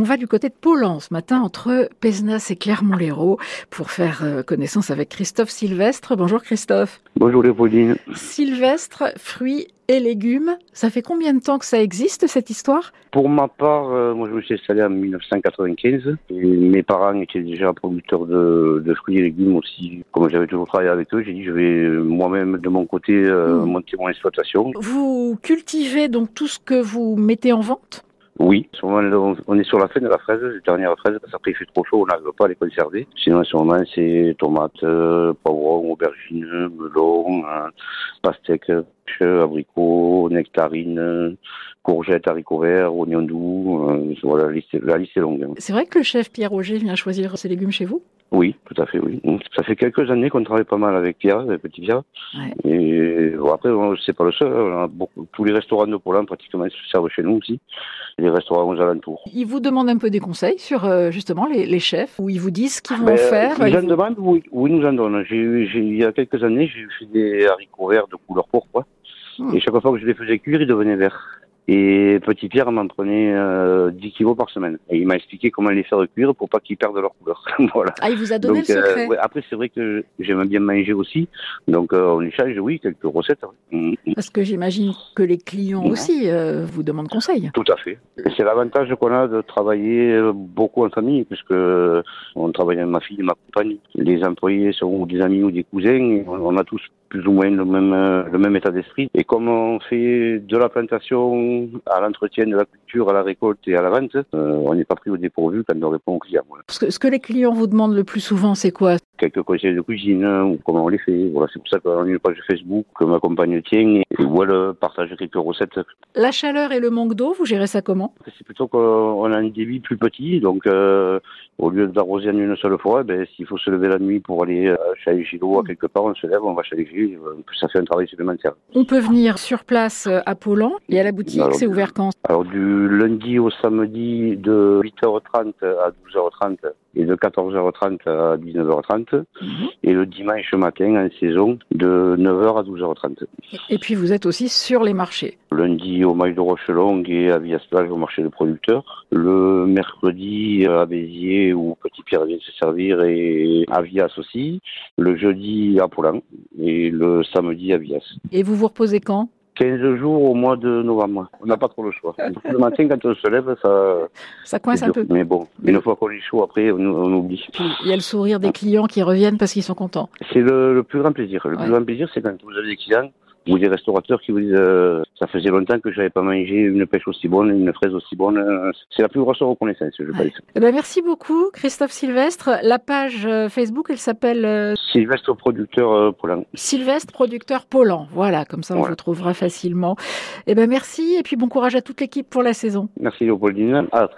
On va du côté de Paulan ce matin entre Pézenas et Clermont-Lérault pour faire euh, connaissance avec Christophe Sylvestre. Bonjour Christophe. Bonjour Léopoldine. Sylvestre, fruits et légumes, ça fait combien de temps que ça existe cette histoire? Pour ma part, euh, moi je me suis installé en 1995 et mes parents étaient déjà producteurs de, de fruits et légumes aussi. Comme j'avais toujours travaillé avec eux, j'ai dit je vais euh, moi-même de mon côté euh, Mmh. monter mon exploitation. Vous cultivez donc tout ce que vous mettez en vente? Oui, on- est sur la fin de la fraise, la dernière fraise, parce qu'après il fait trop chaud, on n'arrive pas à les conserver. Sinon en ce moment c'est tomates, euh, poivrons, aubergines, melons, euh, pastèques, abricots, nectarines, courgettes, haricots verts, oignons doux. euh, la liste, la liste est longue. hein. C'est vrai que le chef Pierre Roger vient choisir ses légumes chez vous? Oui, tout à fait, oui. Mm. Ça fait quelques années qu'on travaille pas mal avec Pierre, avec Petit Pierre. Ouais. Et bon, après, c'est pas le seul. hein. On a beaucoup, tous les restaurants de Poland, pratiquement, ils se servent chez nous aussi. Les restaurants aux alentours. Il vous demande un peu des conseils sur euh, justement les, les chefs, où ils vous disent ce qu'ils vont Ben, faire. Ils Ils en vous- demandent ou ou ils nous en donnent. J'ai, eu- j'ai, il y a quelques années, j'ai fait des haricots verts de couleur pourpre. Hmm. Et chaque fois que je les faisais cuire, ils devenaient verts. Et Petit Pierre m'en prenait euh, 10 kilos par semaine. Et il m'a expliqué comment les faire cuire pour pas qu'ils perdent leur couleur. voilà. Ah, il vous a donné Donc, le euh, secret ouais, après, c'est vrai que j'aime bien manger aussi. Donc, euh, on échange, oui, quelques recettes. oui. Mm, mm. Parce que j'imagine que les clients Non. aussi euh, vous demandent conseil. Tout à fait. C'est l'avantage qu'on a de travailler euh, beaucoup en famille, puisque on travaille avec ma fille et ma compagne. Les employés sont des amis ou des cousins. on a tous plus ou moins le même, euh, le même état d'esprit. Et comme on fait de la plantation à l'entretien de la culture, à la récolte et à la vente, euh, on n'est pas pris au dépourvu quand on répond aux clients. Voilà. Parce que ce que les clients vous demandent le plus souvent, c'est quoi? Quelques conseils de cuisine, hein, ou comment on les fait. Voilà, c'est pour ça qu'on a une page Facebook que ma compagne tient et où elle euh, partage quelques recettes La chaleur et le manque d'eau, vous gérez ça comment? C'est plutôt qu'on a un débit plus petit, donc euh, au lieu d'arroser en une seule fois, ben, s'il faut se lever la nuit pour aller euh, changer l'eau à quelque part, on se lève, on va changer, euh, ça fait un travail supplémentaire. On peut venir sur place euh, à Paulan et à la boutique, c'est ouvert quand? Alors du lundi au samedi de 8h30 à 12h30 et de 14h30 à 19h30 et le dimanche matin en saison de 9h à 12h30. Et puis vous êtes aussi sur les marchés. Lundi au mail de Roche-Longue et à Villas-Plage au marché de producteurs. Le mercredi à Béziers où Petit Pierre vient se servir et à Vias aussi. Le jeudi à Polan et le samedi à Vias. Et vous vous reposez quand? 15 jours au mois de novembre. On n'a pas trop le choix. Le matin, quand on se lève, ça. Ça coince un peu. Mais bon, une fois qu'on est chaud, après, on, on oublie. Il y a le sourire des clients qui reviennent parce qu'ils sont contents. C'est le, le plus grand plaisir. Le Ouais. plus grand plaisir, c'est quand vous avez des clients ou des restaurateurs qui vous disent euh, ça faisait longtemps que j'avais pas mangé une pêche aussi bonne, une fraise aussi bonne. Euh, C'est la plus grosse reconnaissance, je pense. Eh ben, merci beaucoup, Christophe Sylvestre. La page euh, Facebook, elle s'appelle euh, Sylvestre producteur Polan. Sylvestre Producteur Paulan. Voilà, comme ça on Voilà. vous trouvera facilement. Eh ben merci et puis bon courage à toute l'équipe pour la saison. Merci Léopoldine. À très